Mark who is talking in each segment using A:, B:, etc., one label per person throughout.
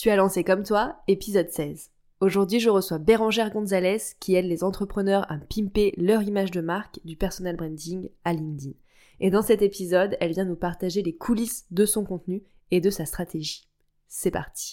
A: Tu as lancé comme toi, épisode 16. Aujourd'hui, je reçois Bérangère Gonzalez qui aide les entrepreneurs à pimper leur image de marque du personal branding à LinkedIn. Et dans cet épisode, elle vient nous partager les coulisses de son contenu et de sa stratégie. C'est parti.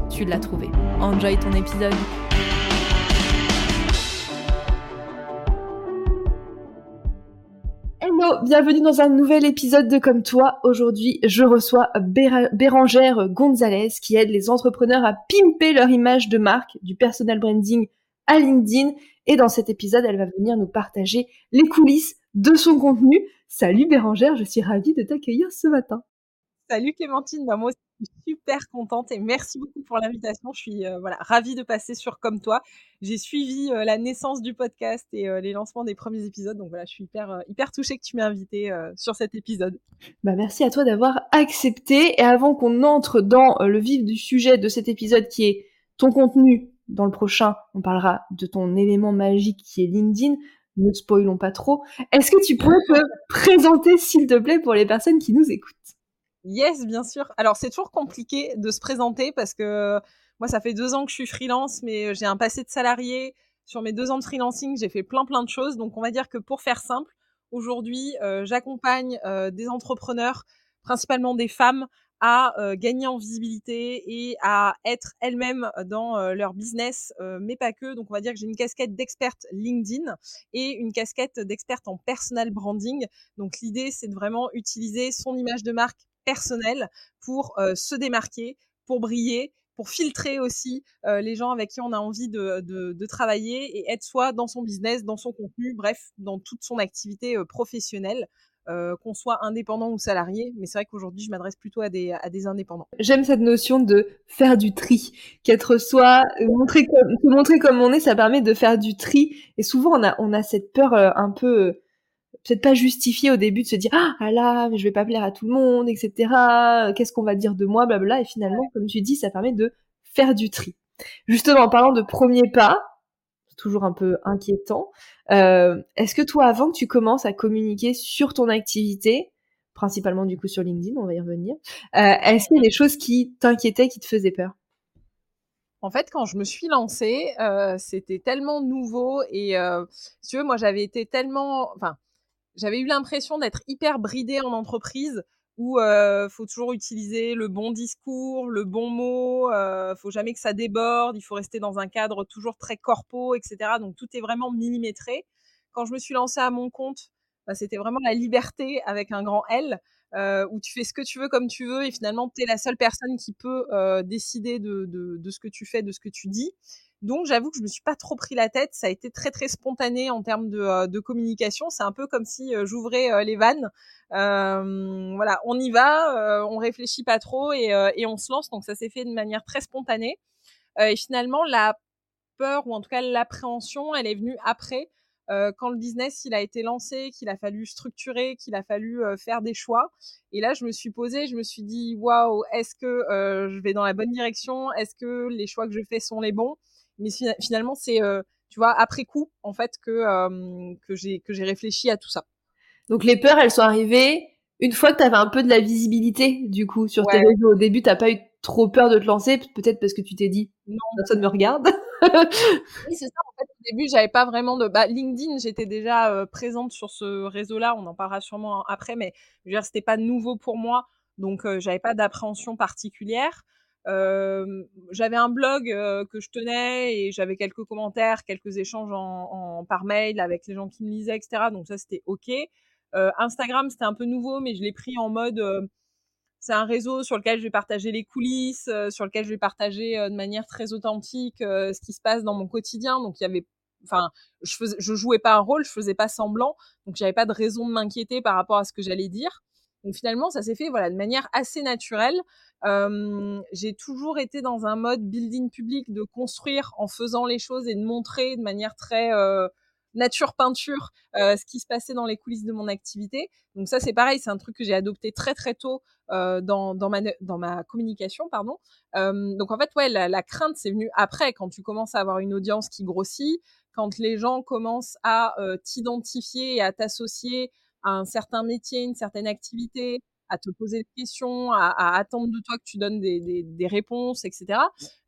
A: tu l'as trouvé. Enjoy ton épisode. Hello, bienvenue dans un nouvel épisode de Comme toi. Aujourd'hui, je reçois Bérangère Gonzalez qui aide les entrepreneurs à pimper leur image de marque du personal branding à LinkedIn. Et dans cet épisode, elle va venir nous partager les coulisses de son contenu. Salut Bérangère, je suis ravie de t'accueillir ce matin.
B: Salut Clémentine, bah, moi aussi super contente et merci beaucoup pour l'invitation. Je suis euh, ravie de passer sur Comme toi. J'ai suivi euh, la naissance du podcast et euh, les lancements des premiers épisodes, donc voilà, je suis hyper, hyper touchée que tu m'aies invitée sur cet épisode.
A: Bah, merci à toi d'avoir accepté. Et avant qu'on entre dans le vif du sujet de cet épisode qui est ton contenu, dans le prochain, on parlera de ton élément magique qui est LinkedIn ne spoilons pas trop. Est-ce que tu pourrais te présenter, s'il te plaît, pour les personnes qui nous écoutent?
B: Yes, bien sûr. Alors, c'est toujours compliqué de se présenter parce que moi, ça fait deux ans que je suis freelance, mais j'ai un passé de salarié. Sur mes deux ans de freelancing, j'ai fait plein, plein de choses. Donc, on va dire que pour faire simple, aujourd'hui, euh, j'accompagne euh, des entrepreneurs, principalement des femmes, à euh, gagner en visibilité et à être elles-mêmes dans euh, leur business, euh, mais pas que. Donc on va dire que j'ai une casquette d'experte LinkedIn et une casquette d'experte en personal branding. Donc l'idée, c'est de vraiment utiliser son image de marque personnelle pour se démarquer, pour briller pour filtrer aussi les gens avec qui on a envie de, travailler et être soit dans son business, dans son contenu, bref, dans toute son activité professionnelle. Qu'on soit indépendant ou salarié, mais c'est vrai qu'aujourd'hui, je m'adresse plutôt à des, indépendants.
A: J'aime cette notion de faire du tri, qu'être soi, euh, montrer comme, montrer comme on est, ça permet de faire du tri. Et souvent, on a, on a cette peur un peu, peut-être pas justifiée au début de se dire ah, là, mais je vais pas plaire à tout le monde, etc. Qu'est-ce qu'on va dire de moi, blabla. Et finalement, comme tu dis, ça permet de faire du tri. Justement, en parlant de premier pas, toujours un peu inquiétant. Euh, est-ce que toi, avant que tu commences à communiquer sur ton activité, principalement du coup sur LinkedIn, on va y revenir, euh, est-ce qu'il y a des choses qui t'inquiétaient, qui te faisaient peur?
B: En fait, quand je me suis lancée, euh, c'était tellement nouveau et si tu veux, moi j'avais été tellement, enfin, j'avais eu l'impression d'être hyper bridée en entreprise où euh, faut toujours utiliser le bon discours, le bon mot, euh, faut jamais que ça déborde, il faut rester dans un cadre toujours très corpo, etc. Donc tout est vraiment millimétré. Quand je me suis lancée à mon compte, bah, c'était vraiment la liberté avec un grand L, euh, où tu fais ce que tu veux comme tu veux et finalement tu es la seule personne qui peut euh, décider de, de, de, ce que tu fais, de ce que tu dis. Donc j'avoue que je me suis pas trop pris la tête, ça a été très très spontané en termes de, euh, de communication. C'est un peu comme si euh, j'ouvrais euh, les vannes. voilà, on y va, on réfléchit pas trop et, et on se lance. Donc ça s'est fait de manière très spontanée. et finalement la peur ou en tout cas l'appréhension, elle est venue après. Quand le business il a été lancé, qu'il a fallu structurer, qu'il a fallu faire des choix. Et là, je me suis posée, je me suis dit waouh, est-ce que je vais dans la bonne direction? Est-ce que les choix que je fais sont les bons? Mais finalement, c'est, euh, tu vois, après coup, en fait, que, euh, que j'ai que j'ai réfléchi à tout ça.
A: Donc les peurs, elles sont arrivées une fois que tu avais un peu de la visibilité, du coup, sur tes réseaux. Au début, t'as pas eu trop peur de te lancer, peut-être parce que tu t'es dit, non, personne me regarde.
B: Oui, c'est ça. En fait, au début, j'avais pas vraiment de. Bah, LinkedIn, j'étais déjà euh, présente sur ce réseau-là. On en parlera sûrement après, mais je veux dire, c'était pas nouveau pour moi, donc j'avais pas d'appréhension particulière j'avais un blog que je tenais et j'avais quelques commentaires, quelques échanges en, par mail avec les gens qui me lisaient, etc. Donc ça, c'était OK. Instagram, c'était un peu nouveau, mais je l'ai pris en mode c'est un réseau sur lequel je vais partager les coulisses, sur lequel je vais partager de manière très authentique ce qui se passe dans mon quotidien. Donc il y avait enfin, je faisais, je jouais pas un rôle, je faisais pas semblant, donc j'avais pas de raison de m'inquiéter par rapport à ce que j'allais dire. Donc finalement, ça s'est fait voilà de manière assez naturelle. Euh, j'ai toujours été dans un mode building public de construire en faisant les choses et de montrer de manière très euh, nature peinture euh, ce qui se passait dans les coulisses de mon activité. Donc ça c'est pareil, c'est un truc que j'ai adopté très très tôt euh, dans, dans, ma, dans ma communication, pardon. Euh, donc en fait ouais la, la crainte c'est venu après quand tu commences à avoir une audience qui grossit, quand les gens commencent à euh, t'identifier et à t'associer à un certain métier, une certaine activité, à te poser des questions, à, à, attendre de toi que tu donnes des, des, des réponses, etc.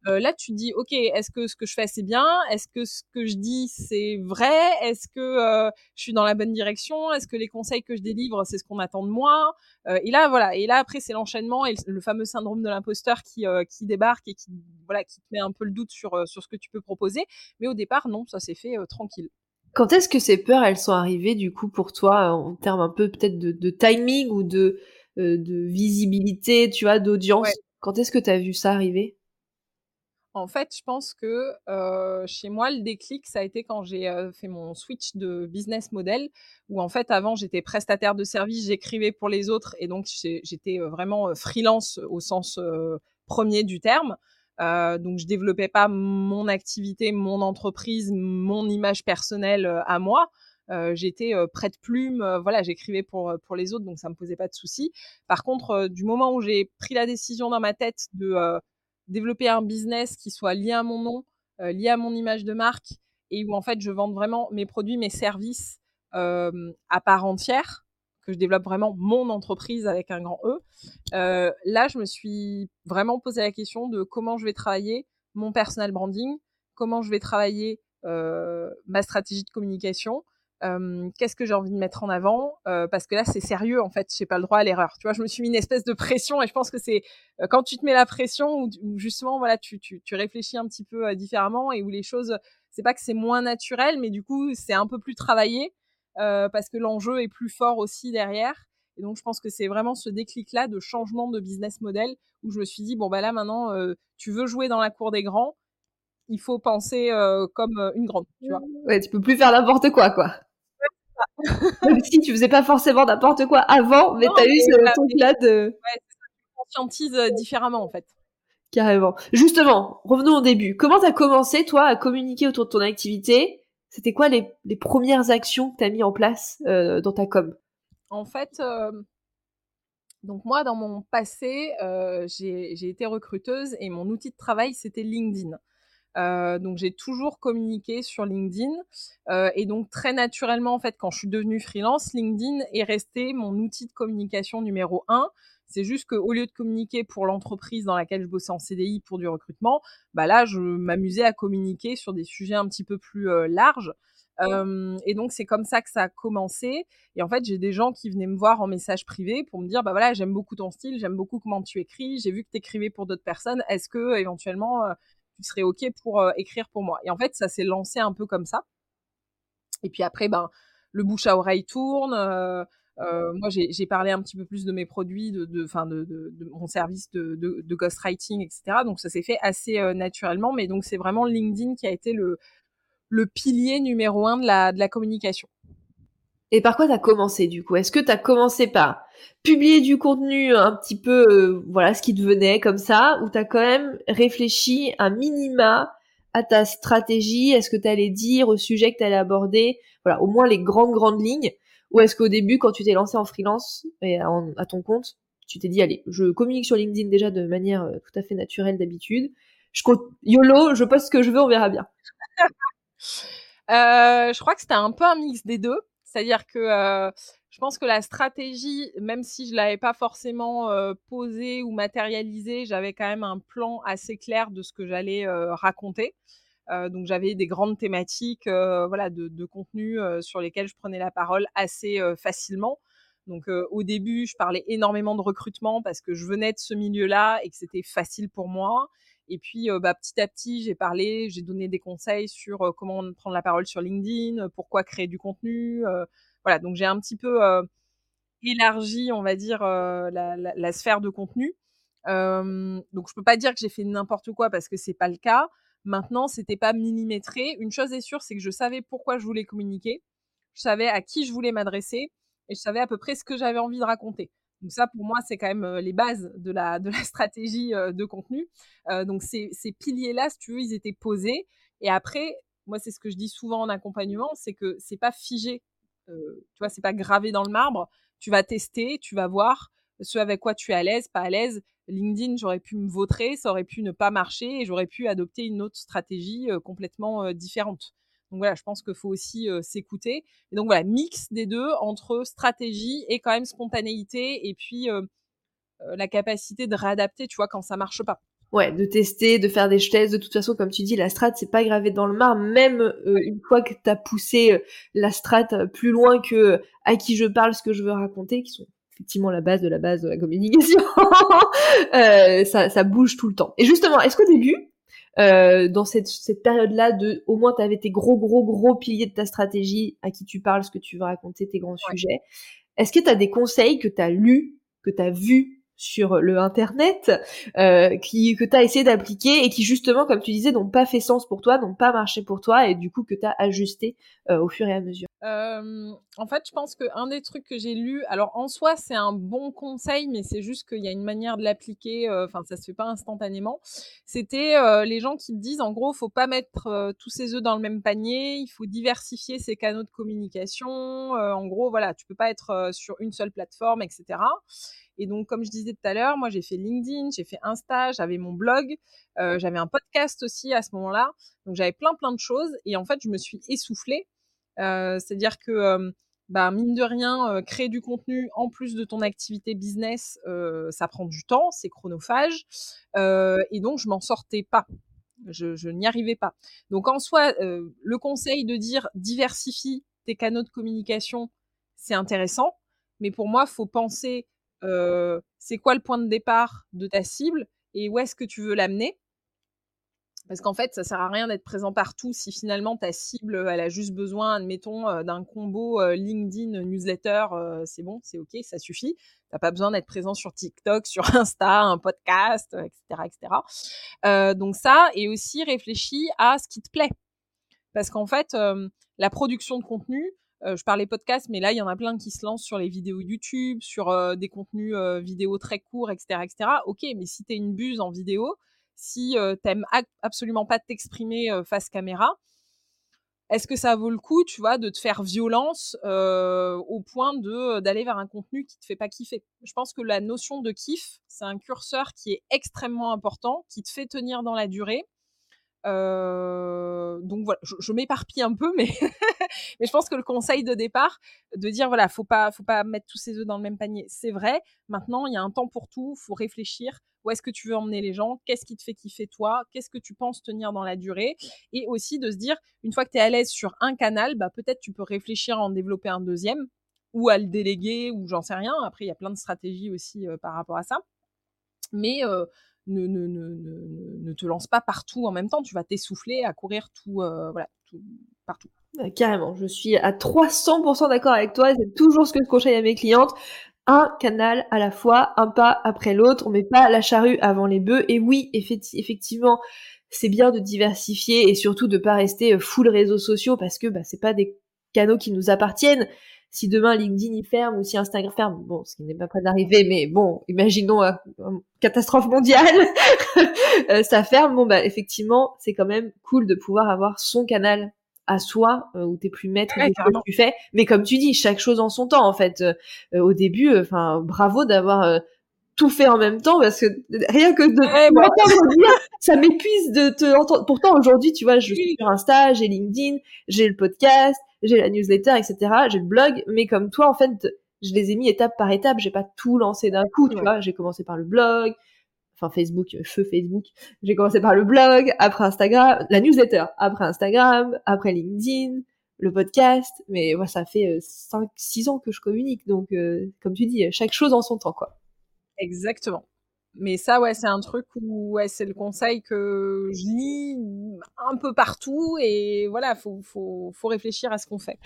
B: Euh, là, tu te dis, ok, est-ce que ce que je fais c'est bien? Est-ce que ce que je dis c'est vrai? Est-ce que euh, je suis dans la bonne direction? Est-ce que les conseils que je délivre c'est ce qu'on attend de moi? Euh, Et là, voilà. Et là, après, c'est l'enchaînement et le, fameux syndrome de l'imposteur qui qui débarque et qui voilà qui te met un peu le doute sur sur ce que tu peux proposer. Mais au départ, non, ça s'est fait tranquille.
A: Quand est-ce que ces peurs, elles sont arrivées du coup pour toi en termes un peu peut-être de, de timing ou de de visibilité, tu vois, d'audience. Quand est-ce que tu as vu ça arriver?
B: En fait, je pense que euh, chez moi, le déclic, ça a été quand j'ai euh, fait mon switch de business model, où en fait, avant, j'étais prestataire de service, j'écrivais pour les autres, et donc j'étais vraiment freelance au sens premier du terme. donc, je développais pas mon activité, mon entreprise, mon image personnelle à moi. Euh, j'étais euh, prête plume, euh, voilà, j'écrivais pour pour les autres, donc ça me posait pas de soucis. Par contre, du moment où j'ai pris la décision dans ma tête de développer un business qui soit lié à mon nom, lié à mon image de marque, et où en fait je vends vraiment mes produits, mes services à part entière, que je développe vraiment mon entreprise avec un grand E. Là, je me suis vraiment posé la question de comment je vais travailler mon personal branding, comment je vais travailler ma stratégie de communication, qu'est-ce que j'ai envie de mettre en avant? Parce que là c'est sérieux en fait j'ai pas le droit à l'erreur tu vois je me suis mis une espèce de pression et je pense que c'est quand tu te mets la pression ou, justement voilà tu, tu, tu, réfléchis un petit peu différemment et où les choses c'est pas que c'est moins naturel mais du coup c'est un peu plus travaillé parce que l'enjeu est plus fort aussi derrière et donc je pense que c'est vraiment ce déclic là de changement de business model où je me suis dit bon bah là maintenant tu veux jouer dans la cour des grands il faut penser comme une grande, tu vois?
A: Ouais, tu peux plus faire n'importe quoi, quoi. Même si tu faisais pas forcément n'importe quoi avant, mais t'as eu ce truc-là de...
B: Ouais, tu conscientises euh, différemment, en fait.
A: Carrément. Justement, revenons au début. Comment t'as commencé, toi, à communiquer autour de ton activité? C'était quoi les, les, premières actions que t'as mis en place euh, dans ta com?
B: En fait, euh, donc moi, dans mon passé, euh, j'ai été recruteuse et mon outil de travail, c'était LinkedIn. Euh, donc j'ai toujours communiqué sur LinkedIn euh, et donc très naturellement en fait quand je suis devenue freelance, LinkedIn est resté mon outil de communication numéro un. C'est juste qu'au lieu de communiquer pour l'entreprise dans laquelle je bossais en CDI pour du recrutement, bah là je m'amusais à communiquer sur des sujets un petit peu plus euh, larges. Et donc c'est comme ça que ça a commencé. Et en fait, j'ai des gens qui venaient me voir en message privé pour me dire, bah voilà, j'aime beaucoup ton style, j'aime beaucoup comment tu écris, j'ai vu que tu écrivais pour d'autres personnes. Est-ce que éventuellement tu serais OK pour euh, écrire pour moi. Et en fait, ça s'est lancé un peu comme ça. Et puis après, ben, le bouche à oreille tourne. Euh, euh, moi, j'ai parlé un petit peu plus de mes produits, de, de, de, de mon service de, ghostwriting, etc. Donc, ça s'est fait assez naturellement. Mais donc, c'est vraiment LinkedIn qui a été le, le pilier numéro un de la, de la communication.
A: Et par quoi t'as commencé du coup? Est-ce que t'as commencé par publier du contenu un petit peu, euh, voilà, ce qui te venait comme ça, ou t'as quand même réfléchi un minima à ta stratégie? Est-ce que t'allais dire au sujet que t'allais aborder Voilà, au moins les grandes grandes lignes? Ou est-ce qu'au début, quand tu t'es lancé en freelance et à ton compte, tu t'es dit allez, je communique sur LinkedIn déjà de manière euh, tout à fait naturelle d'habitude. Je YOLO, je poste ce que je veux, on verra bien.
B: euh, je crois que c'était un peu un mix des deux. C'est-à-dire que euh, je pense que la stratégie, même si je l'avais pas forcément euh, posée ou matérialisée, j'avais quand même un plan assez clair de ce que j'allais euh, raconter. Donc j'avais des grandes thématiques, voilà, de, de contenu sur lesquels je prenais la parole assez facilement. Donc au début, je parlais énormément de recrutement parce que je venais de ce milieu-là et que c'était facile pour moi. Et puis, bah, petit à petit, j'ai parlé, j'ai donné des conseils sur comment prendre la parole sur LinkedIn, pourquoi créer du contenu. voilà, donc j'ai un petit peu élargi, on va dire, la, sphère de contenu. donc je peux pas dire que j'ai fait n'importe quoi parce que c'est pas le cas. Maintenant, c'était pas millimétré. Une chose est sûre, c'est que je savais pourquoi je voulais communiquer, je savais à qui je voulais m'adresser et je savais à peu près ce que j'avais envie de raconter. Donc ça, pour moi, c'est quand même les bases de la, de la stratégie de contenu. donc ces, ces piliers-là, si tu veux, ils étaient posés. Et après, moi, c'est ce que je dis souvent en accompagnement, c'est que c'est pas figé. tu vois, c'est pas gravé dans le marbre. Tu vas tester, tu vas voir ce avec quoi tu es à l'aise, pas à l'aise. LinkedIn, j'aurais pu me vautrer, ça aurait pu ne pas marcher et j'aurais pu adopter une autre stratégie complètement différente. Donc voilà, je pense qu'il faut aussi s'écouter. Et donc voilà, mix des deux entre stratégie et quand même spontanéité et puis la capacité de réadapter, tu vois, quand ça marche pas.
A: Ouais, de tester, de faire des tests. De toute façon, comme tu dis, la strat, c'est pas gravé dans le marbre. Même une fois que tu as poussé la strat plus loin que à qui je parle, ce que je veux raconter, qui sont effectivement la base de la base de la communication. euh, ça, ça bouge tout le temps. Et justement, est-ce qu'au début, euh, dans cette, cette période-là, de au moins tu avais tes gros, gros, gros piliers de ta stratégie, à qui tu parles, ce que tu veux raconter, tes grands sujets, est-ce que tu as des conseils que tu as lus, que tu as vus sur le internet euh, qui que tu as essayé d'appliquer et qui justement comme tu disais n'ont pas fait sens pour toi, n'ont pas marché pour toi et du coup que tu as ajusté euh, au fur et à mesure.
B: Euh, en fait, je pense que un des trucs que j'ai lu, alors en soi c'est un bon conseil, mais c'est juste qu'il y a une manière de l'appliquer. Enfin, ça se fait pas instantanément. C'était les gens qui te disent en gros, faut pas mettre tous ses œufs dans le même panier. Il faut diversifier ses canaux de communication. en gros, voilà, tu peux pas être sur une seule plateforme, etc. Et donc, comme je disais tout à l'heure, moi, j'ai fait LinkedIn, j'ai fait Insta, j'avais mon blog, euh, j'avais un podcast aussi à ce moment-là. Donc, j'avais plein, plein de choses. Et en fait, je me suis essoufflée. Euh, c'est-à-dire que, euh, bah, mine de rien, créer du contenu en plus de ton activité business, ça prend du temps, c'est chronophage. et donc, je m'en sortais pas. Je, n'y arrivais pas. Donc, en soi, le conseil de dire diversifie tes canaux de communication, c'est intéressant. Mais pour moi, faut penser c'est quoi le point de départ de ta cible et où est-ce que tu veux l'amener? Parce qu'en fait, ça sert à rien d'être présent partout si finalement ta cible, elle a juste besoin, admettons, d'un combo LinkedIn, newsletter, c'est bon, c'est ok, ça suffit. T'as pas besoin d'être présent sur TikTok, sur Insta, un podcast, etc., etc. donc ça, et aussi réfléchis à ce qui te plaît. Parce qu'en fait, la production de contenu, euh, je parlais podcast, mais là, il y en a plein qui se lancent sur les vidéos YouTube, sur euh, des contenus euh, vidéo très courts, etc., etc. Ok, mais si tu es une buse en vidéo, si t'aimes absolument pas t'exprimer face caméra, est-ce que ça vaut le coup, tu vois, de te faire violence au point d'aller vers un contenu qui te fait pas kiffer? Je pense que la notion de kiff, c'est un curseur qui est extrêmement important, qui te fait tenir dans la durée euh, donc voilà, je, m'éparpille un peu, mais mais je pense que le conseil de départ, de dire voilà, faut pas faut pas mettre tous ses œufs dans le même panier, c'est vrai. Maintenant, il y a un temps pour tout, faut réfléchir. Où est-ce que tu veux emmener les gens? Qu'est-ce qui te fait kiffer toi? Qu'est-ce que tu penses tenir dans la durée? Et aussi de se dire, une fois que tu es à l'aise sur un canal, bah peut-être tu peux réfléchir à en développer un deuxième ou à le déléguer ou j'en sais rien. Après, il y a plein de stratégies aussi euh, par rapport à ça. Mais euh, ne, te lance pas partout en même temps. Tu vas t'essouffler à courir tout, euh, partout.
A: Euh, carrément, je suis à 300% d'accord avec toi. C'est toujours ce que je conseille à mes clientes. Un canal à la fois, un pas après l'autre. On met pas la charrue avant les bœufs. Et oui, effectivement, c'est bien de diversifier et surtout de pas rester euh, full réseaux sociaux parce que bah, c'est pas des canaux qui nous appartiennent si demain LinkedIn y ferme ou si Instagram ferme, bon, ce qui n'est pas près d'arriver, mais bon, imaginons une euh, catastrophe mondiale, euh, ça ferme, bon bah effectivement, c'est quand même cool de pouvoir avoir son canal à soi euh, où t'es plus maître de ce que tu fais. Mais comme tu dis, chaque chose en son temps en fait. au début, enfin bravo d'avoir tout fait en même temps parce que rien que de ouais, dire, ça m'épuise de te entendre. Pourtant aujourd'hui, tu vois, je suis sur Insta, j'ai LinkedIn, j'ai le podcast, j'ai la newsletter, etc. J'ai le blog, mais comme toi, en fait, je les ai mis étape par étape. J'ai pas tout lancé d'un coup, tu vois. J'ai commencé par le blog, enfin Facebook, euh, feu Facebook. J'ai commencé par le blog, après Instagram, la newsletter, après Instagram, après LinkedIn, le podcast. Mais moi, ça fait 5, euh, 6 ans que je communique. Donc, euh, comme tu dis, chaque chose en son temps, quoi.
B: Exactement. Mais ça, ouais, c'est un truc où ouais, c'est le conseil que je lis un peu partout et voilà, faut, faut, faut réfléchir à ce qu'on fait.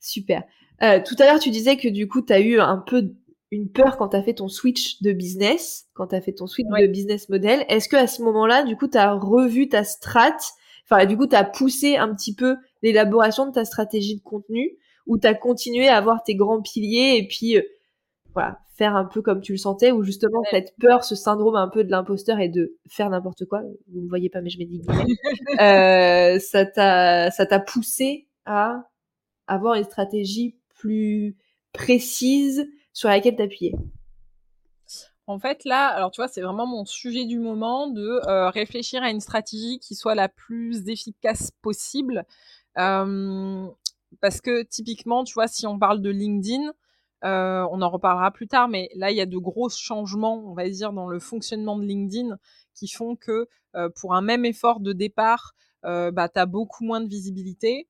A: Super. tout à l'heure, tu disais que du coup, tu as eu un peu une peur quand tu as fait ton switch de business, quand tu as fait ton switch de business model. Est-ce que à ce moment-là, du coup, tu as revu ta strat? Enfin, du coup, tu as poussé un petit peu l'élaboration de ta stratégie de contenu ou tu as continué à avoir tes grands piliers et puis euh, voilà, faire un peu comme tu le sentais ou justement cette peur, ce syndrome un peu de l'imposteur et de faire n'importe quoi. Vous ne voyez pas mais je m'ai euh, ça t'a ça t'a poussé à avoir une stratégie plus précise sur laquelle t'appuyer?
B: En fait, là, alors tu vois, c'est vraiment mon sujet du moment de euh, réfléchir à une stratégie qui soit la plus efficace possible. Euh, parce que typiquement, tu vois, si on parle de LinkedIn, euh, on en reparlera plus tard, mais là, il y a de gros changements, on va dire, dans le fonctionnement de LinkedIn qui font que pour un même effort de départ, bah, tu as beaucoup moins de visibilité,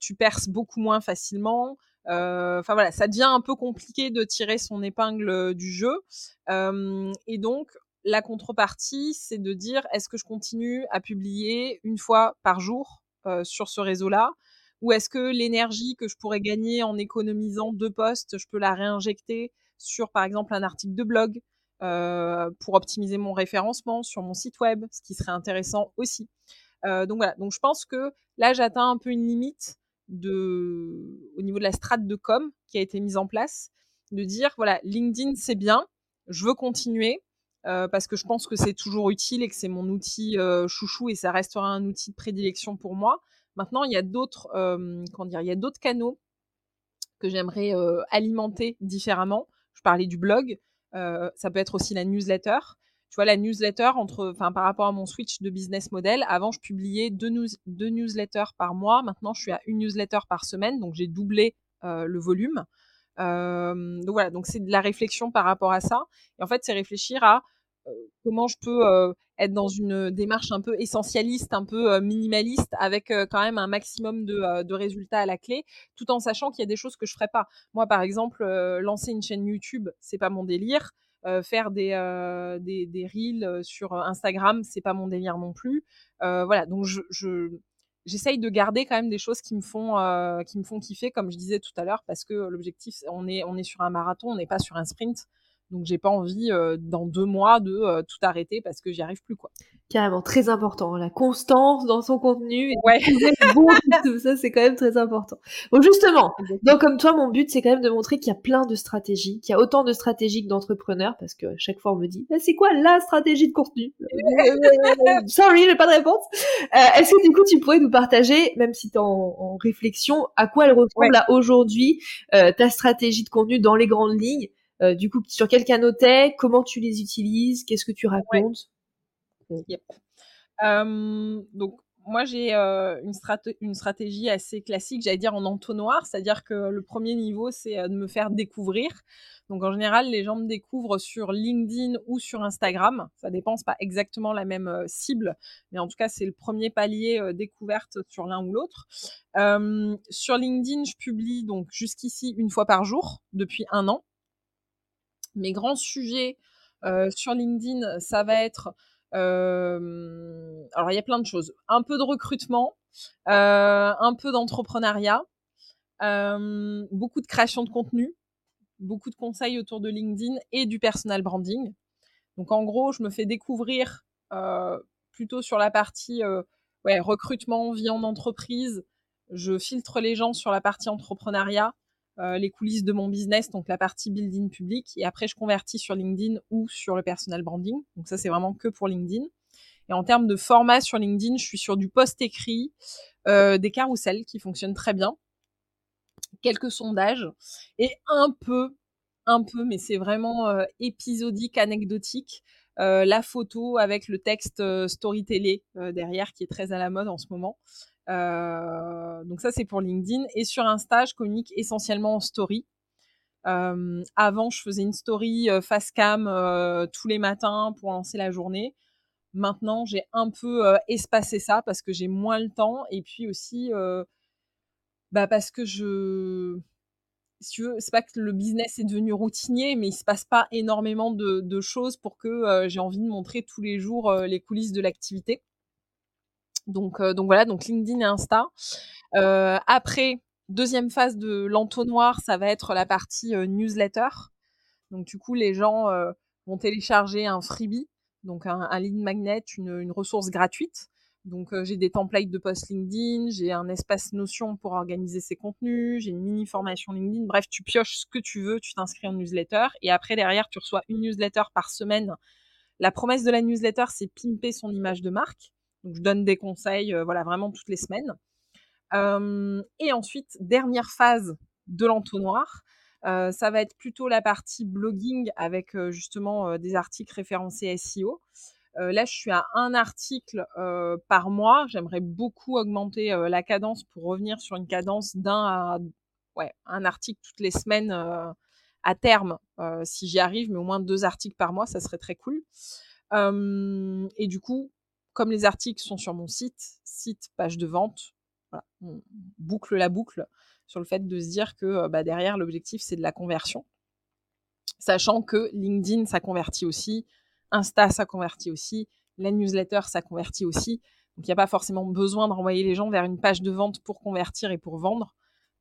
B: tu perces beaucoup moins facilement, euh, enfin voilà, ça devient un peu compliqué de tirer son épingle euh, du jeu. Euh, et donc, la contrepartie, c'est de dire est-ce que je continue à publier une fois par jour sur ce réseau-là? Ou est-ce que l'énergie que je pourrais gagner en économisant deux postes, je peux la réinjecter sur, par exemple, un article de blog pour optimiser mon référencement sur mon site web, ce qui serait intéressant aussi. donc voilà, je pense que là, j'atteins un peu une limite de, au niveau de la strate de com qui a été mise en place, de dire voilà, LinkedIn c'est bien, je veux continuer euh, parce que je pense que c'est toujours utile et que c'est mon outil euh, chouchou et ça restera un outil de prédilection pour moi. Maintenant, il y a d'autres, euh, comment canaux que j'aimerais alimenter différemment. Je parlais du blog, ça peut être aussi la newsletter tu vois, la newsletter entre, par rapport à mon switch de business model, avant, je publiais deux, deux newsletters par mois. Maintenant, je suis à une newsletter par semaine, donc j'ai doublé euh, le volume. Euh, donc voilà, donc c'est de la réflexion par rapport à ça. Et en fait, c'est réfléchir à euh, comment je peux être dans une démarche un peu essentialiste, un peu minimaliste, avec quand même un maximum de, résultats à la clé, tout en sachant qu'il y a des choses que je ferais pas. Moi, par exemple, lancer une chaîne YouTube, c'est pas mon délire. Euh, faire des, euh, des, reels euh, sur Instagram, c'est pas mon délire non plus. voilà, donc je j'essaye de garder quand même des choses qui me font qui me font kiffer comme je disais tout à l'heure parce que l'objectif on est on est sur un marathon on n'est pas sur un sprint donc j'ai pas envie euh, dans deux mois de euh, tout arrêter parce que j'y arrive plus quoi.
A: Carrément, très important. Hein, la constance dans son contenu.
B: Ouais.
A: tout ça, c'est quand même très important. Bon, justement, donc comme toi, mon but, c'est quand même de montrer qu'il y a plein de stratégies, qu'il y a autant de stratégies que d'entrepreneurs, parce que chaque fois on me dit, c'est quoi la stratégie de contenu? Sorry, j'ai pas de réponse. Euh, est-ce que du coup, tu pourrais nous partager, même si tu es en, réflexion, à quoi elle ressemble là aujourd'hui ta stratégie de contenu dans les grandes lignes? Euh, du coup, sur quel canot t'es? Comment tu les utilises? Qu'est-ce que tu racontes?
B: Donc moi j'ai euh, une, une, stratégie assez classique, j'allais dire en entonnoir, c'est-à-dire que le premier niveau c'est de me faire découvrir. Donc en général les gens me découvrent sur LinkedIn ou sur Instagram, ça dépend, pas exactement la même cible, mais en tout cas c'est le premier palier découverte sur l'un ou l'autre. sur LinkedIn je publie donc jusqu'ici une fois par jour depuis un an mes grands sujets euh, sur LinkedIn, ça va être alors il y a plein de choses, un peu de recrutement, euh, un peu d'entrepreneuriat, beaucoup de création de contenu, beaucoup de conseils autour de LinkedIn et du personal branding. Donc en gros, je me fais découvrir euh, plutôt sur la partie recrutement, vie en entreprise. Je filtre les gens sur la partie entrepreneuriat euh, les coulisses de mon business, donc la partie building public, et après je convertis sur LinkedIn ou sur le personal branding. Donc ça c'est vraiment que pour LinkedIn. Et en termes de format sur LinkedIn, je suis sur du post écrit, euh, des carousels qui fonctionnent très bien, quelques sondages et un peu, un peu, mais c'est vraiment euh, épisodique, anecdotique. la photo avec le texte storytellé derrière qui est très à la mode en ce moment. Euh, donc ça, c'est pour LinkedIn. Et sur Insta, je communique essentiellement en story. Euh, avant, je faisais une story euh, face cam tous les matins pour lancer la journée. Maintenant, j'ai un peu espacé ça parce que j'ai moins le temps et puis aussi bah parce que je si tu veux, c'est pas que le business est devenu routinier, mais il se passe pas énormément de, de choses pour que j'ai envie de montrer tous les jours les coulisses de l'activité. Donc, euh, donc voilà, donc LinkedIn et Insta. Euh, après, deuxième phase de l'entonnoir, ça va être la partie newsletter. Donc du coup, les gens vont télécharger un freebie, donc un, un lead magnet, une, une ressource gratuite. Donc j'ai des templates de post LinkedIn, j'ai un espace Notion pour organiser ses contenus, j'ai une mini formation LinkedIn. Bref, tu pioches ce que tu veux, tu t'inscris en newsletter et après derrière tu reçois une newsletter par semaine. La promesse de la newsletter, c'est pimper son image de marque. Donc je donne des conseils, voilà vraiment toutes les semaines. et ensuite dernière phase de l'entonnoir, ça va être plutôt la partie blogging avec justement des articles référencés SEO. là, je suis à un article par mois. J'aimerais beaucoup augmenter la cadence pour revenir sur une cadence d'un un article toutes les semaines à terme, si j'y arrive, mais au moins deux articles par mois, ça serait très cool. et du coup, comme les articles sont sur mon site, site, page de vente, on boucle la boucle sur le fait de se dire que euh, bah, derrière, l'objectif, c'est de la conversion. Sachant que LinkedIn, ça convertit aussi, Insta, ça convertit aussi, la newsletter, ça convertit aussi. Donc, il n'y a pas forcément besoin de renvoyer les gens vers une page de vente pour convertir et pour vendre.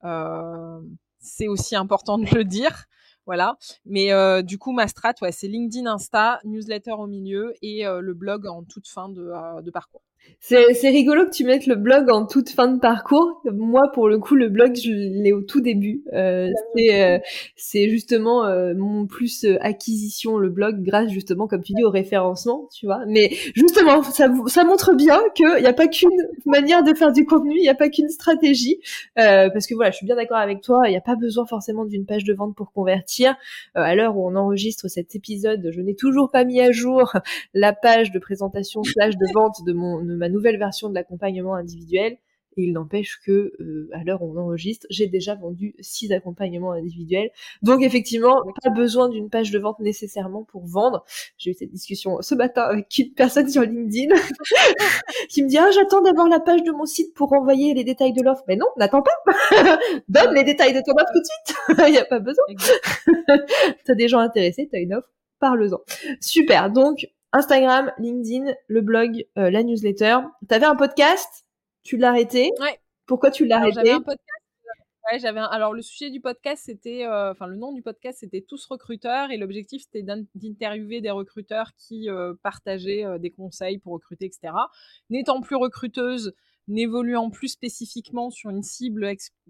B: Euh, c'est aussi important de le dire. Voilà. Mais euh, du coup, ma strat, ouais, c'est LinkedIn, Insta, newsletter au milieu et le blog en toute fin de parcours.
A: C'est rigolo que tu mettes le blog en toute fin de parcours. Moi, pour le coup, le blog, je l'ai au tout début. Euh, euh c'est justement euh, mon plus euh, acquisition, le blog, grâce justement, comme tu dis, au référencement, tu vois. Mais justement, ça, ça montre bien qu'il n'y a pas qu'une manière de faire du contenu, il n'y a pas qu'une stratégie. parce que voilà, je suis bien d'accord avec toi, il n'y a pas besoin forcément d'une page de vente pour convertir. à l'heure où on enregistre cet épisode, je n'ai toujours pas mis à jour la page de présentation slash de vente de mon ma nouvelle version de l'accompagnement individuel. Et il n'empêche que, euh, à l'heure où on enregistre, j'ai déjà vendu six accompagnements individuels. Donc effectivement, pas besoin d'une page de vente nécessairement pour vendre. J'ai eu cette discussion ce matin avec une personne sur LinkedIn qui me dit ah j'attends d'avoir la page de mon site pour envoyer les détails de l'offre. Mais non, n'attends pas. Donne les détails de ton offre tout de suite. Il n'y a pas besoin. t'as des gens intéressés, t'as une offre, parle-en. Super. Donc Instagram, LinkedIn, le blog, euh, la newsletter. T'avais un podcast, tu l'as arrêté?
B: Ouais.
A: Pourquoi tu l'as arrêté
B: J'avais un podcast. Ouais, j'avais alors le sujet du podcast c'était euh, enfin le nom du podcast c'était tous recruteurs et l'objectif c'était d'interviewer des recruteurs qui euh, partageaient des conseils pour recruter etc. N'étant plus recruteuse, n'évoluant plus spécifiquement sur une cible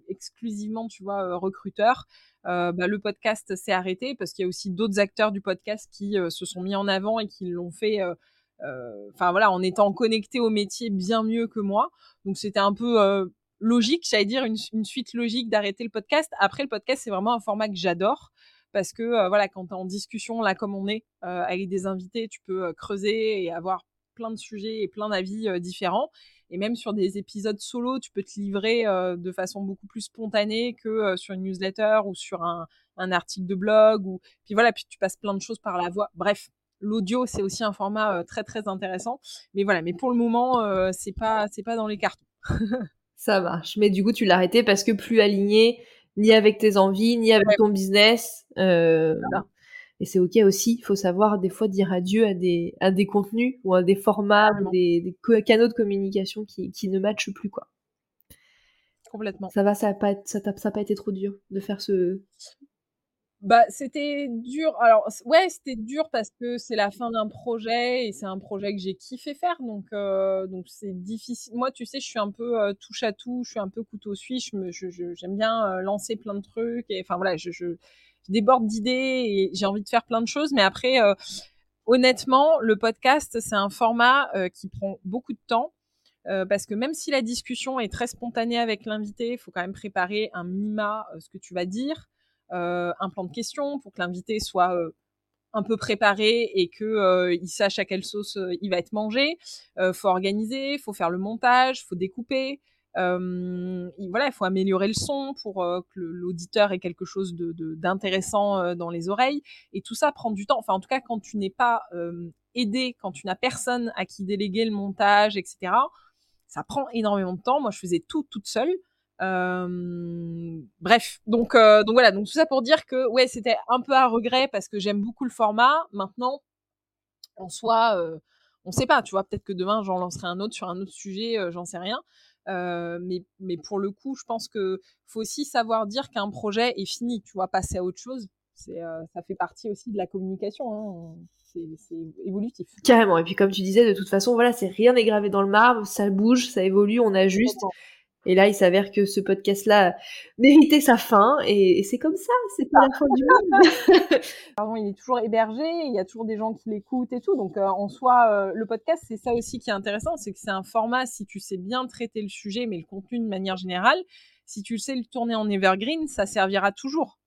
B: exclusivement tu vois recruteur, euh, bah, le podcast s'est arrêté parce qu'il y a aussi d'autres acteurs du podcast qui euh, se sont mis en avant et qui l'ont fait. Euh, enfin voilà, en étant connectés au métier bien mieux que moi. Donc c'était un peu logique, j'allais dire une, une, suite logique d'arrêter le podcast. Après, le podcast, c'est vraiment un format que j'adore parce que voilà, quand tu es en discussion là comme on est avec des invités, tu peux creuser et avoir plein de sujets et plein d'avis différents. Et même sur des épisodes solo, tu peux te livrer euh, de façon beaucoup plus spontanée que euh, sur une newsletter ou sur un, un, article de blog. Ou puis voilà, puis tu passes plein de choses par la voix. Bref, l'audio c'est aussi un format euh, très très intéressant. Mais voilà, mais pour le moment, c'est pas c'est pas dans les cartons.
A: Ça marche. Mais du coup, tu l'as arrêté parce que plus aligné ni avec tes envies, ni avec ton business. Voilà. Et c'est ok aussi, il faut savoir des fois dire adieu à des, à des contenus ou à des formats, des, des, canaux de communication qui, qui ne matchent plus, quoi.
B: Complètement.
A: Ça va, ça n'a pas, ça, ça pas été trop dur de faire ce...
B: Bah, c'était dur. Alors, ouais, c'était dur parce que c'est la fin d'un projet et c'est un projet que j'ai kiffé faire. Donc, euh, donc c'est difficile. Moi, tu sais, je suis un peu euh, touche à tout. Je suis un peu couteau suisse. J'aime je, je, bien euh, lancer plein de trucs. Et enfin, voilà, je, je, je déborde d'idées et j'ai envie de faire plein de choses. Mais après, euh, honnêtement, le podcast, c'est un format euh, qui prend beaucoup de temps. Euh, parce que même si la discussion est très spontanée avec l'invité, il faut quand même préparer un minima ce que tu vas dire, un plan de questions pour que l'invité soit un peu préparé et que il sache à quelle sauce il va être mangé. faut organiser, faut faire le montage, faut découper. Euh, voilà, il faut améliorer le son pour que l'auditeur ait quelque chose d'intéressant de, dans les oreilles. Et tout ça prend du temps. Enfin, en tout cas, quand tu n'es pas aidé, quand tu n'as personne à qui déléguer le montage, etc., ça prend énormément de temps. Moi, je faisais tout toute seule. Euh, bref, donc donc voilà, donc tout ça pour dire que ouais, c'était un peu à regret parce que j'aime beaucoup le format. Maintenant, en soi, euh, on sait pas, tu vois, peut-être que demain j'en lancerai un autre sur un autre sujet, j'en sais rien. Mais, mais pour le coup, je pense que faut aussi savoir dire qu'un projet est fini, tu vois, passer à autre chose. C'est, ça fait partie aussi de la communication. Hein. C'est, évolutif.
A: Carrément. Et puis comme tu disais, de toute façon, voilà, c'est rien n'est gravé dans le marbre, ça bouge, ça évolue, on ajuste. Et là, il s'avère que ce podcast-là méritait sa fin, et, c'est comme ça, c'est pas la fin du monde.
B: Pardon, il est toujours hébergé, il y a toujours des gens qui l'écoutent et tout. Donc, euh, en soi, euh, le podcast, c'est ça aussi qui est intéressant, c'est que c'est un format, si tu sais bien traiter le sujet, mais le contenu de manière générale, si tu sais le tourner en evergreen, ça servira toujours.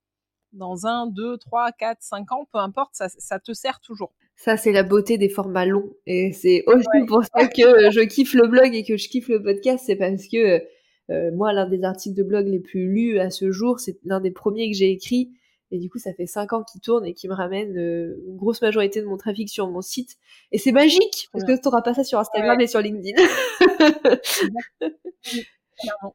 B: Dans un, deux, trois, quatre, cinq ans, peu importe, ça, ça te sert toujours.
A: Ça, c'est la beauté des formats longs. Et c'est aussi pour ça que je kiffe le blog et que je kiffe le podcast. C'est parce que euh, moi, l'un des articles de blog les plus lus à ce jour, c'est l'un des premiers que j'ai écrit. Et du coup, ça fait cinq ans qu'il tourne et qui me ramène euh, une grosse majorité de mon trafic sur mon site. Et c'est magique, parce que tu n'auras pas ça sur Instagram et sur LinkedIn.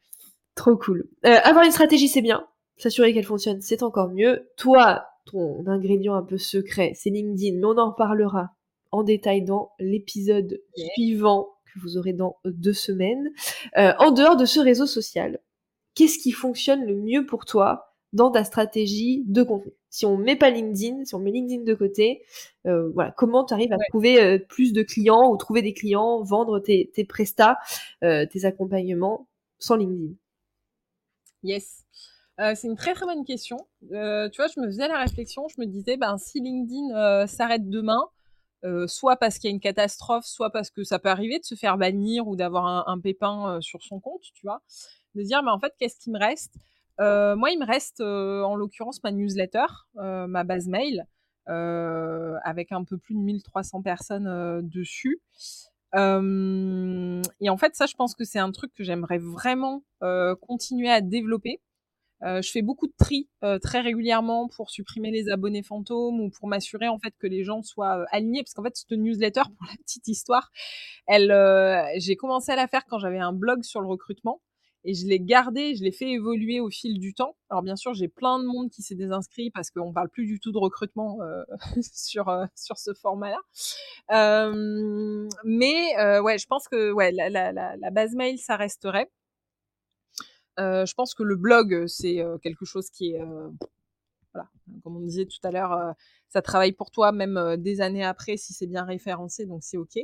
A: Trop cool. Euh, avoir une stratégie, c'est bien. S'assurer qu'elle fonctionne, c'est encore mieux. Toi, ton ingrédient un peu secret, c'est LinkedIn, mais on en parlera en détail dans l'épisode suivant que vous aurez dans deux semaines. Euh, en dehors de ce réseau social, qu'est-ce qui fonctionne le mieux pour toi dans ta stratégie de contenu? Si on met pas LinkedIn, si on met LinkedIn de côté, euh, voilà, comment tu arrives à trouver euh, plus de clients ou trouver des clients, vendre tes, tes prestats, tes accompagnements sans LinkedIn?
B: Yes. c'est une très très bonne question. tu vois, je me faisais la réflexion, je me disais, ben si LinkedIn s'arrête demain, euh, soit parce qu'il y a une catastrophe, soit parce que ça peut arriver de se faire bannir ou d'avoir un, pépin euh, sur son compte, tu vois. De dire, mais en fait, qu'est-ce qui me reste? Euh, Moi, il me reste en l'occurrence ma newsletter, ma base mail, avec un peu plus de 1300 personnes dessus. et en fait, ça, je pense que c'est un truc que j'aimerais vraiment continuer à développer euh, je fais beaucoup de tri euh, très régulièrement pour supprimer les abonnés fantômes ou pour m'assurer en fait que les gens soient euh, alignés parce qu'en fait cette newsletter pour la petite histoire, j'ai commencé à la faire quand j'avais un blog sur le recrutement et je l'ai gardé, je l'ai fait évoluer au fil du temps. Alors bien sûr, j'ai plein de monde qui s'est désinscrit parce qu'on parle plus du tout de recrutement sur sur ce format-là. mais ouais, je pense que ouais la, la base mail ça resterait. Euh, je pense que le blog, c'est euh, quelque chose qui est, euh, voilà, comme on disait tout à l'heure, ça travaille pour toi même des années après si c'est bien référencé, donc c'est ok.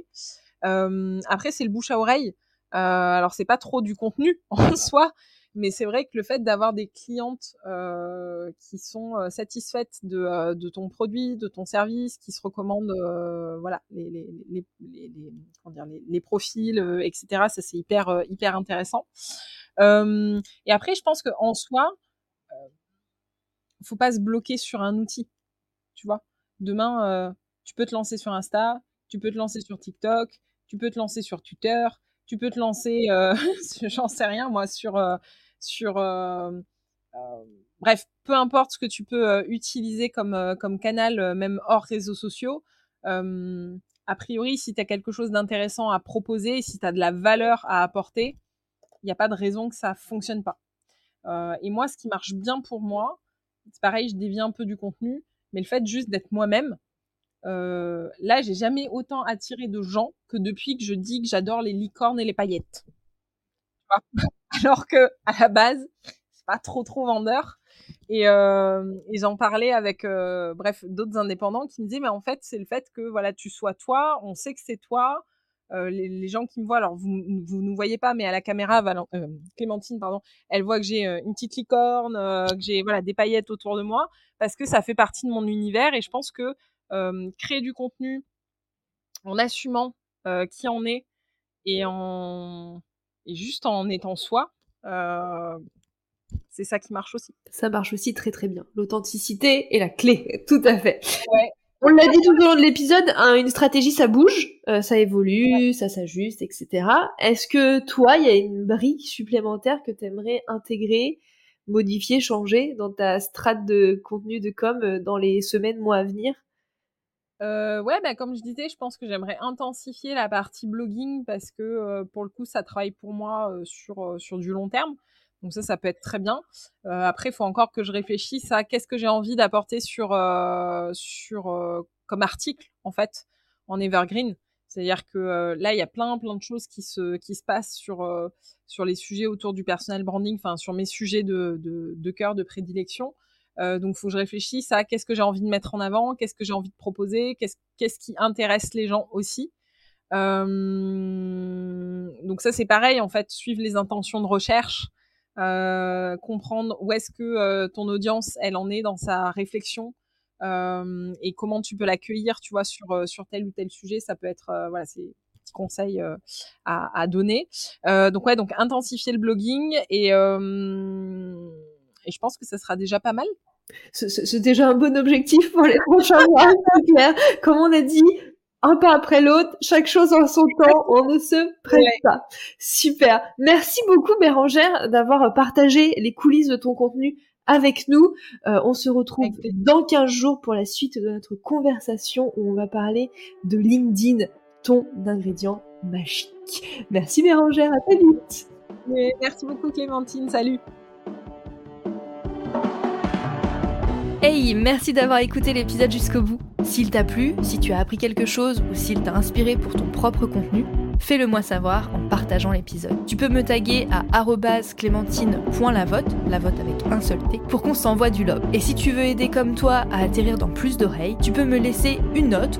B: après, c'est le bouche à oreille. alors, c'est pas trop du contenu en soi, mais c'est vrai que le fait d'avoir des clientes euh, qui sont satisfaites de, de, ton produit, de ton service, qui se recommandent, euh, voilà, les, les, les, les, comment dire, les, profils, etc. Ça c'est hyper hyper intéressant et après, je pense qu'en soi, il faut pas se bloquer sur un outil. Tu vois, demain, tu peux te lancer sur Insta, tu peux te lancer sur TikTok, tu peux te lancer sur Twitter, tu peux te lancer, j'en sais rien moi, sur sur bref, peu importe ce que tu peux utiliser comme comme canal, même hors réseaux sociaux. a priori, si tu as quelque chose d'intéressant à proposer, si tu as de la valeur à apporter, il n'y a pas de raison que ça fonctionne pas. Euh, et moi, ce qui marche bien pour moi, c'est pareil, je dévie un peu du contenu, mais le fait juste d'être moi-même, euh, là, j'ai jamais autant attiré de gens que depuis que je dis que j'adore les licornes et les paillettes. Alors que à la base, c'est pas trop trop vendeur. Et, euh, j'en parlais avec, bref, d'autres indépendants qui me disaient, mais en fait, c'est le fait que voilà, tu sois toi, on sait que c'est toi, euh, les, gens qui me voient, alors vous vous nous voyez pas, mais à la caméra, euh, Clémentine, pardon, elle voit que j'ai euh, une petite licorne, que j'ai voilà des paillettes autour de moi, parce que ça fait partie de mon univers et je pense que créer du contenu en assumant qui en est et en et juste en étant soi, c'est ça qui marche aussi.
A: Ça marche aussi très très bien. L'authenticité est la clé, tout à fait.
B: Ouais,
A: on l'a dit tout au long de l'épisode, hein, une stratégie ça bouge, euh, ça évolue, ça s'ajuste, etc. Est-ce que toi, il y a une brique supplémentaire que tu aimerais intégrer, modifier, changer dans ta strate de contenu de com euh, dans les semaines, mois à venir?
B: Euh, ouais, bah, comme je disais, je pense que j'aimerais intensifier la partie blogging parce que pour le coup, ça travaille pour moi sur, sur du long terme. Donc ça, ça peut être très bien. Euh, après, il faut encore que je réfléchisse à qu'est-ce que j'ai envie d'apporter sur, euh, sur euh, comme article, en fait, en Evergreen. C'est-à-dire que là, il y a plein, plein de choses qui se, qui se passent sur, sur les sujets autour du personal branding, enfin, sur mes sujets de, de, de cœur, de prédilection. donc, il faut que je réfléchisse à qu'est-ce que j'ai envie de mettre en avant, qu'est-ce que j'ai envie de proposer, qu'est-ce, qu'est-ce qui intéresse les gens aussi. donc, ça, c'est pareil, en fait, suivre les intentions de recherche, comprendre où est-ce que ton audience, elle en est dans sa réflexion, euh, et comment tu peux l'accueillir, tu vois, sur, euh, sur tel ou tel sujet. Ça peut être, euh, voilà, c'est conseils à, à, donner. donc ouais, donc intensifier le blogging et, et je pense que ça sera déjà pas mal.
C: C'est déjà un bon objectif pour les prochains mois, c'est clair. Comme on a dit, un pas après l'autre, chaque chose en son temps, on ne se prête pas. Super. Merci beaucoup Bérangère d'avoir partagé les coulisses de ton contenu avec nous. Euh, on se retrouve dans 15 jours pour la suite de notre conversation où on va parler de LinkedIn, ton ingrédient magique. Merci Bérangère, à très vite.
B: merci beaucoup Clémentine, salut.
A: Hey, merci d'avoir écouté l'épisode jusqu'au bout. S'il t'a plu, si tu as appris quelque chose ou s'il t'a inspiré pour ton propre contenu, fais-le moi savoir en partageant l'épisode. Tu peux me taguer à clémentine.lavote, la vote avec un seul T, pour qu'on s'envoie du love. Et si tu veux aider comme toi à atterrir dans plus d'oreilles, tu peux me laisser une note